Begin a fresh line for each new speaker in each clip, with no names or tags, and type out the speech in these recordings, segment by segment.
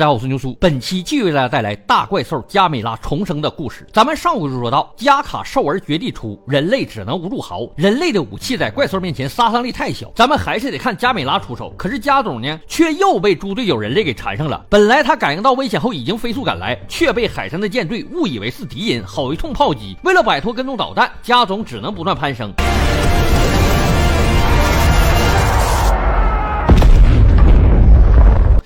大家好，我是牛叔，本期继续为大家带来大怪兽加美拉重生的故事。咱们上回就说到，加卡兽儿绝地出，人类只能无助嚎。人类的武器在怪兽面前杀伤力太小，咱们还是得看加美拉出手。可是加总呢，却又被猪队友人类给缠上了。本来他感应到危险后已经飞速赶来，却被海上的舰队误以为是敌人，好一通炮击。为了摆脱跟踪导弹，加总只能不断攀升。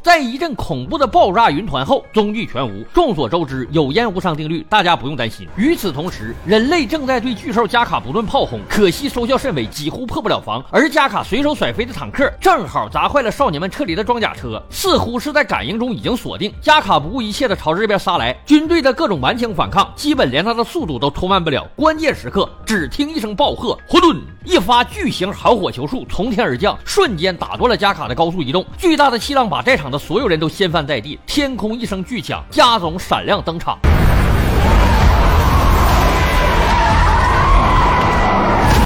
在一阵恐怖的爆炸云团后，踪迹全无。众所周知，有烟无伤定律，大家不用担心。与此同时，人类正在对巨兽加卡不断炮轰，可惜收效甚微，几乎破不了防。而加卡随手甩飞的坦克，正好砸坏了少年们撤离的装甲车，似乎是在感应中已经锁定。加卡不顾一切的朝这边杀来，军队的各种顽强反抗，基本连他的速度都拖慢不了。关键时刻，只听一声暴喝，混沌！一发巨型好火球术从天而降，瞬间打断了加卡的高速移动。巨大的气浪把在场所有人都掀翻在地，天空一声巨响，加总闪亮登场。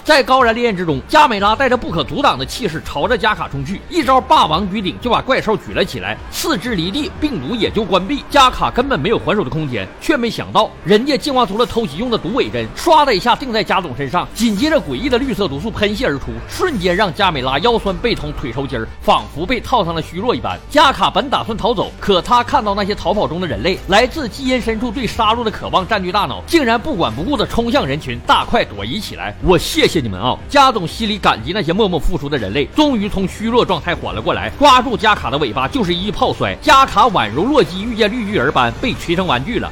在高燃烈焰之中，加美拉带着不可阻挡的气势朝着加卡冲去，一招霸王举鼎就把怪兽举了起来，四肢离地，病毒也就关闭。加卡根本没有还手的空间，却没想到人家进化出了偷袭用的毒尾针，唰的一下定在加总身上，紧接着诡异的绿色毒素喷泄而出，瞬间让加美拉腰酸背痛，腿抽筋儿，仿佛被套上了虚弱一般。加卡本打算逃走，可他看到那些逃跑中的人类，来自基因深处对杀戮的渴望占据大脑，竟然不管不顾的冲向人群，大快朵颐起来。我谢谢。你们啊，加总心里感激那些默默付出的人类，终于从虚弱状态缓了过来，抓住加卡的尾巴就是一炮摔，加卡宛如洛基遇见绿巨人般被锤成玩具了。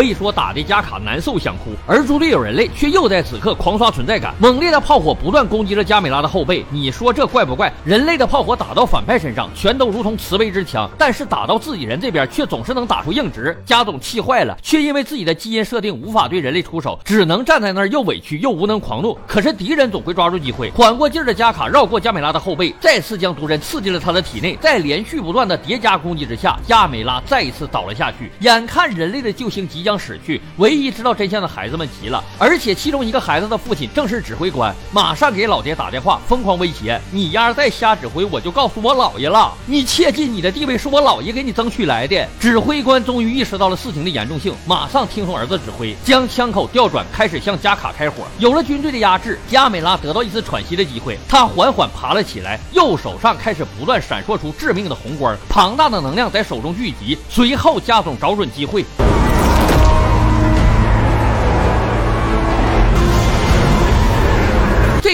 可以说打的加卡难受想哭，而猪队友人类却又在此刻狂刷存在感，猛烈的炮火不断攻击着加美拉的后背。你说这怪不怪？人类的炮火打到反派身上，全都如同慈悲之枪，但是打到自己人这边，却总是能打出硬直。加总气坏了，却因为自己的基因设定无法对人类出手，只能站在那儿又委屈又无能狂怒。可是敌人总会抓住机会，缓过劲儿的加卡绕过加美拉的后背，再次将毒针刺进了他的体内。在连续不断的叠加攻击之下，加美拉再一次倒了下去。眼看人类的救星即将。将死去，唯一知道真相的孩子们急了，而且其中一个孩子的父亲正是指挥官，马上给老爹打电话，疯狂威胁：“你丫再瞎指挥，我就告诉我姥爷了！你切记，你的地位是我姥爷给你争取来的。”指挥官终于意识到了事情的严重性，马上听从儿子指挥，将枪口调转，开始向加卡开火。有了军队的压制，加美拉得到一次喘息的机会，他缓缓爬了起来，右手上开始不断闪烁出致命的红光，庞大的能量在手中聚集。随后，加总找准机会。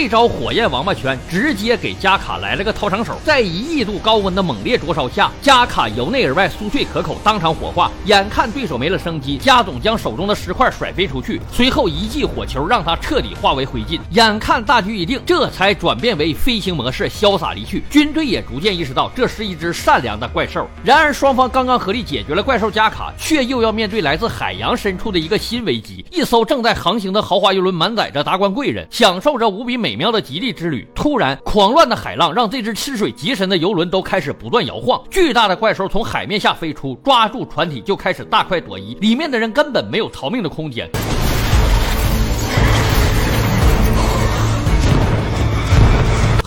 一招火焰王八拳直接给加卡来了个掏肠手，在一亿度高温的猛烈灼烧下，加卡由内而外酥脆可口，当场火化。眼看对手没了生机，加总将手中的石块甩飞出去，随后一记火球让他彻底化为灰烬。眼看大局已定，这才转变为飞行模式，潇洒离去。军队也逐渐意识到这是一只善良的怪兽。然而双方刚刚合力解决了怪兽加卡，却又要面对来自海洋深处的一个新危机。一艘正在航行的豪华游轮满载着达官贵人，享受着无比美。妙的极地之旅，突然狂乱的海浪让这只吃水极深的游轮都开始不断摇晃。巨大的怪兽从海面下飞出，抓住船体就开始大快朵颐，里面的人根本没有逃命的空间。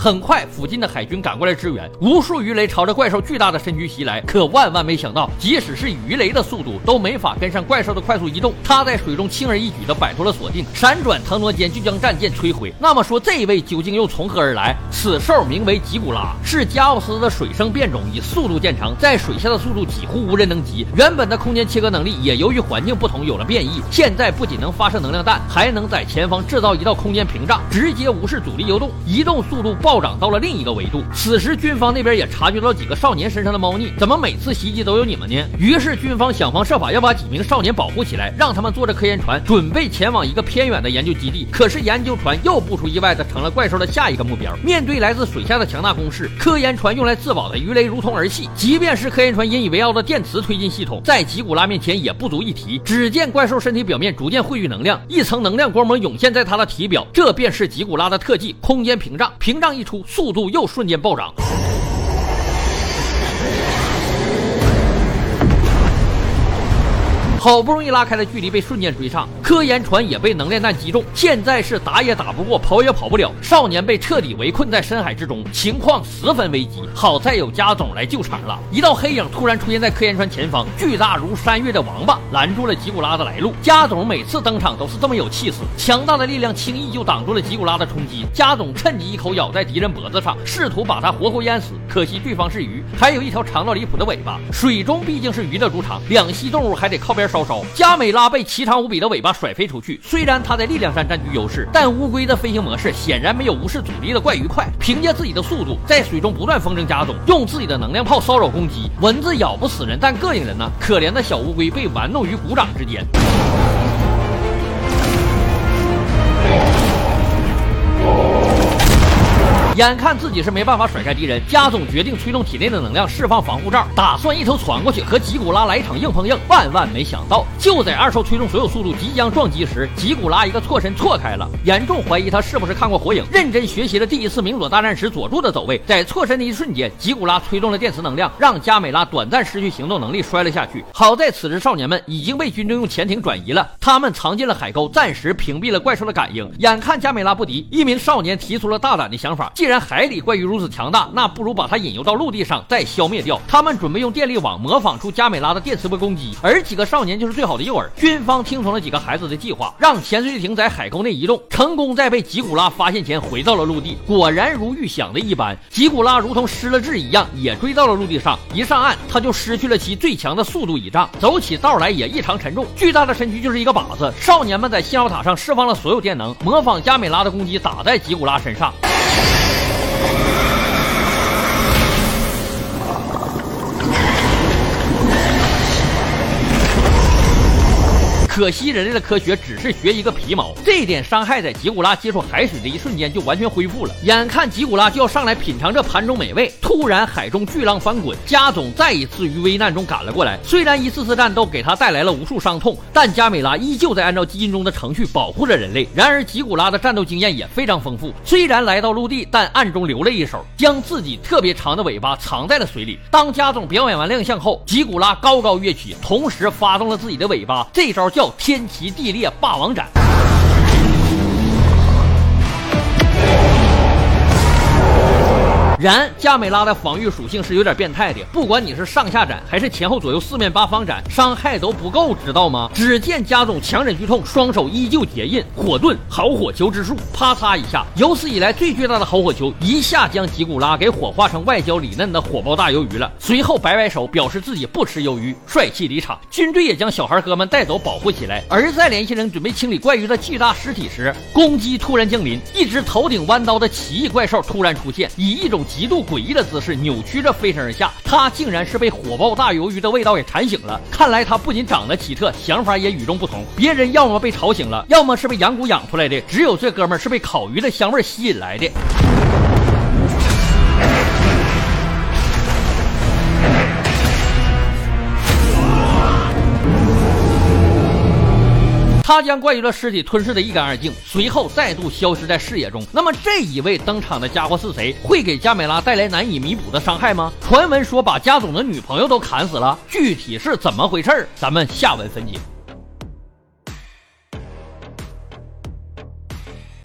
很快，附近的海军赶过来支援，无数鱼雷朝着怪兽巨大的身躯袭来。可万万没想到，即使是鱼雷的速度都没法跟上怪兽的快速移动。它在水中轻而易举地摆脱了锁定，闪转腾挪间就将战舰摧毁。那么说，这位究竟又从何而来？此兽名为吉古拉，是加奥斯的水生变种，以速度见长，在水下的速度几乎无人能及。原本的空间切割能力也由于环境不同有了变异。现在不仅能发射能量弹，还能在前方制造一道空间屏障，直接无视阻力游动，移动速度暴。暴涨到了另一个维度。此时，军方那边也察觉到几个少年身上的猫腻，怎么每次袭击都有你们呢？于是，军方想方设法要把几名少年保护起来，让他们坐着科研船，准备前往一个偏远的研究基地。可是，研究船又不出意外的成了怪兽的下一个目标。面对来自水下的强大攻势，科研船用来自保的鱼雷如同儿戏。即便是科研船引以为傲的电磁推进系统，在吉古拉面前也不足一提。只见怪兽身体表面逐渐汇聚能量，一层能量光膜涌现在它的体表，这便是吉古拉的特技——空间屏障。屏障一。一出，速度又瞬间暴涨。好不容易拉开的距离被瞬间追上，科研船也被能量弹击中，现在是打也打不过，跑也跑不了。少年被彻底围困在深海之中，情况十分危急。好在有家总来救场了。一道黑影突然出现在科研船前方，巨大如山岳的王八拦住了吉古拉的来路。家总每次登场都是这么有气势，强大的力量轻易就挡住了吉古拉的冲击。家总趁机一口咬在敌人脖子上，试图把他活活淹死。可惜对方是鱼，还有一条长到离谱的尾巴。水中毕竟是鱼的主场，两栖动物还得靠边稍稍。加美拉被奇长无比的尾巴甩飞出去，虽然他在力量上占据优势，但乌龟的飞行模式显然没有无视阻力的怪鱼快。凭借自己的速度，在水中不断风筝加总，用自己的能量炮骚扰攻击。蚊子咬不死人，但膈应人呢。可怜的小乌龟被玩弄于股掌之间。眼看自己是没办法甩开敌人，加总决定催动体内的能量，释放防护罩，打算一头窜过去和吉古拉来一场硬碰硬。万万没想到，就在二兽催动所有速度即将撞击时，吉古拉一个错身错开了。严重怀疑他是不是看过火影，认真学习了第一次明佐大战时佐助的走位。在错身的一瞬间，吉古拉催动了电磁能量，让加美拉短暂失去行动能力，摔了下去。好在此时少年们已经被军队用潜艇转移了，他们藏进了海沟，暂时屏蔽了怪兽的感应。眼看加美拉不敌，一名少年提出了大胆的想法，既然既然海里怪鱼如此强大，那不如把它引诱到陆地上，再消灭掉。他们准备用电力网模仿出加美拉的电磁波攻击，而几个少年就是最好的诱饵。军方听从了几个孩子的计划，让潜水艇在海沟内移动，成功在被吉古拉发现前回到了陆地。果然如预想的一般，吉古拉如同失了智一样，也追到了陆地上。一上岸，他就失去了其最强的速度倚仗，走起道来也异常沉重。巨大的身躯就是一个靶子。少年们在信号塔上释放了所有电能，模仿加美拉的攻击打在吉古拉身上。可惜人类的科学只是学一个皮毛，这点伤害在吉古拉接触海水的一瞬间就完全恢复了。眼看吉古拉就要上来品尝这盘中美味，突然海中巨浪翻滚，加总再一次于危难中赶了过来。虽然一次次战斗给他带来了无数伤痛，但加美拉依旧在按照基因中的程序保护着人类。然而吉古拉的战斗经验也非常丰富，虽然来到陆地，但暗中留了一手，将自己特别长的尾巴藏在了水里。当加总表演完亮相后，吉古拉高高跃起，同时发动了自己的尾巴，这招叫。天齐地裂，霸王斩。然加美拉的防御属性是有点变态的，不管你是上下斩还是前后左右四面八方斩，伤害都不够，知道吗？只见加总强忍剧痛，双手依旧结印，火遁好火球之术，啪嚓一下，有史以来最巨大的好火球，一下将吉古拉给火化成外焦里嫩的火爆大鱿鱼了。随后摆摆手，表示自己不吃鱿鱼，帅气离场。军队也将小孩哥们带走保护起来。而在联系人准备清理怪鱼的巨大尸体时，攻击突然降临，一只头顶弯刀的奇异怪兽突然出现，以一种极度诡异的姿势扭曲着飞身而下，他竟然是被火爆大鱿鱼的味道给馋醒了。看来他不仅长得奇特，想法也与众不同。别人要么被吵醒了，要么是被养蛊养出来的，只有这哥们儿是被烤鱼的香味吸引来的。他将怪鱼的尸体吞噬的一干二净，随后再度消失在视野中。那么这一位登场的家伙是谁？会给加美拉带来难以弥补的伤害吗？传闻说把加总的女朋友都砍死了，具体是怎么回事儿咱们下文分解。